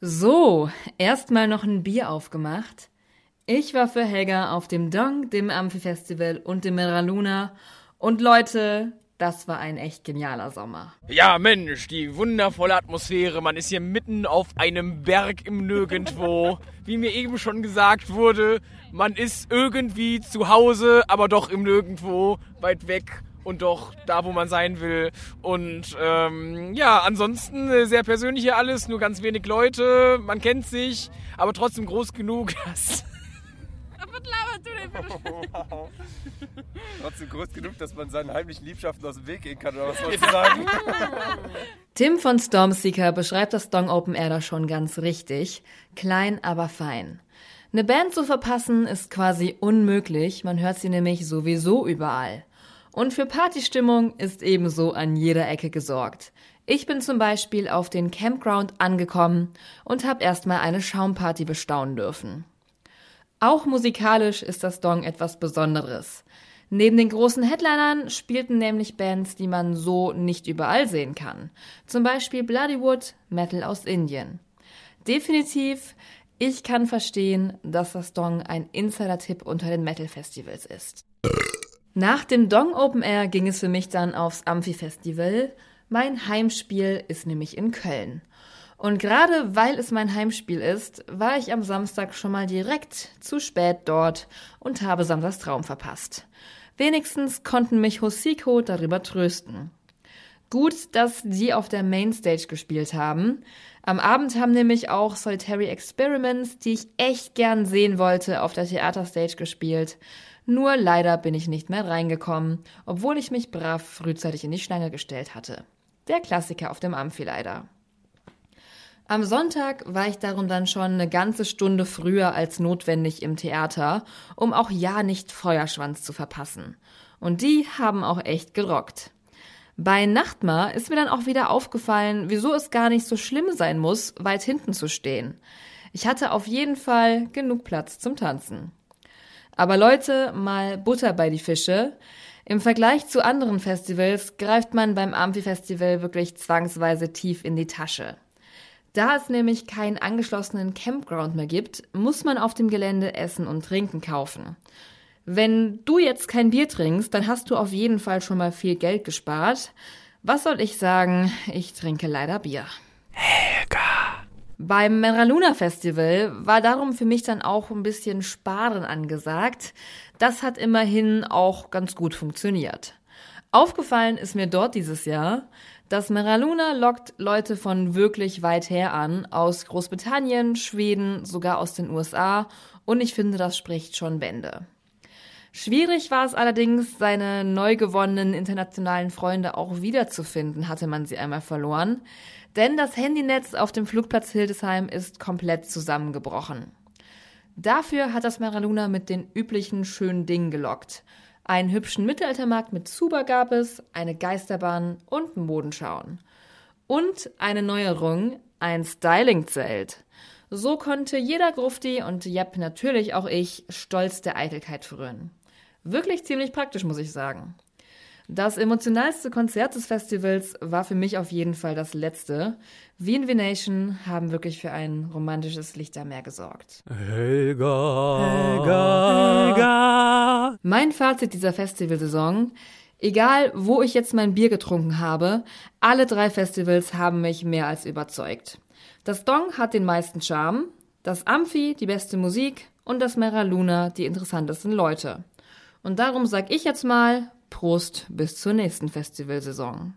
So, erstmal noch ein Bier aufgemacht. Ich war für Helga auf dem Dong, dem Amphi-Festival und dem Meraluna. Und Leute, das war ein echt genialer Sommer. Ja, Mensch, die wundervolle Atmosphäre. Man ist hier mitten auf einem Berg im Nirgendwo. Wie mir eben schon gesagt wurde, man ist irgendwie zu Hause, aber doch im Nirgendwo, weit weg und doch da, wo man sein will. Und ähm, ja, ansonsten äh, sehr persönlich hier alles, nur ganz wenig Leute, man kennt sich, aber trotzdem groß genug, dass Was laberst du denn? Wow. Trotzdem groß genug, dass man seinen heimlichen Liebschaften aus dem Weg gehen kann, oder was soll ich sagen? Tim von Stormseeker beschreibt das Dong Open Air da schon ganz richtig. Klein, aber fein. Eine Band zu verpassen ist quasi unmöglich, man hört sie nämlich sowieso überall. Und für Partystimmung ist ebenso an jeder Ecke gesorgt. Ich bin zum Beispiel auf den Campground angekommen und habe erstmal eine Schaumparty bestaunen dürfen. Auch musikalisch ist das Dong etwas Besonderes. Neben den großen Headlinern spielten nämlich Bands, die man so nicht überall sehen kann. Zum Beispiel Bloodywood, Metal aus Indien. Definitiv, ich kann verstehen, dass das Dong ein Insider-Tipp unter den Metal-Festivals ist. Nach dem Dong Open Air ging es für mich dann aufs Amphi-Festival. Mein Heimspiel ist nämlich in Köln. Und gerade weil es mein Heimspiel ist, war ich am Samstag schon mal direkt zu spät dort und habe Samstags Traum verpasst. Wenigstens konnten mich Hosiko darüber trösten. Gut, dass die auf der Mainstage gespielt haben. Am Abend haben nämlich auch Solitary Experiments, die ich echt gern sehen wollte, auf der Theaterstage gespielt. Nur leider bin ich nicht mehr reingekommen, obwohl ich mich brav frühzeitig in die Schlange gestellt hatte. Der Klassiker auf dem Amphi leider. Am Sonntag war ich darum dann schon eine ganze Stunde früher als notwendig im Theater, um auch ja nicht Feuerschwanz zu verpassen. Und die haben auch echt gerockt. Bei Nachtmar ist mir dann auch wieder aufgefallen, wieso es gar nicht so schlimm sein muss, weit hinten zu stehen. Ich hatte auf jeden Fall genug Platz zum Tanzen. Aber Leute, mal Butter bei die Fische. Im Vergleich zu anderen Festivals greift man beim Amphi-Festival wirklich zwangsweise tief in die Tasche. Da es nämlich keinen angeschlossenen Campground mehr gibt, muss man auf dem Gelände Essen und Trinken kaufen. Wenn du jetzt kein Bier trinkst, dann hast du auf jeden Fall schon mal viel Geld gespart. Was soll ich sagen? Ich trinke leider Bier. Beim Meraluna Festival war darum für mich dann auch ein bisschen Sparen angesagt. Das hat immerhin auch ganz gut funktioniert. Aufgefallen ist mir dort dieses Jahr, dass Meraluna lockt Leute von wirklich weit her an, aus Großbritannien, Schweden, sogar aus den USA und ich finde, das spricht schon Bände. Schwierig war es allerdings, seine neu gewonnenen internationalen Freunde auch wiederzufinden, hatte man sie einmal verloren. Denn das Handynetz auf dem Flugplatz Hildesheim ist komplett zusammengebrochen. Dafür hat das Maraluna mit den üblichen schönen Dingen gelockt. Einen hübschen Mittelaltermarkt mit Zuber gab es, eine Geisterbahn und Modenschauen. Und eine Neuerung, ein Stylingzelt. So konnte jeder Grufti und Jepp natürlich auch ich stolz der Eitelkeit frönen. Wirklich ziemlich praktisch, muss ich sagen. Das emotionalste Konzert des Festivals war für mich auf jeden Fall das letzte. Wien V-Nation haben wirklich für ein romantisches Lichtermeer gesorgt. Helga. Helga. Helga. Mein Fazit dieser Festivalsaison. Egal, wo ich jetzt mein Bier getrunken habe, alle drei Festivals haben mich mehr als überzeugt. Das Dong hat den meisten Charme, das Amphi die beste Musik und das Mera Luna die interessantesten Leute. Und darum sag ich jetzt mal Prost bis zur nächsten Festivalsaison.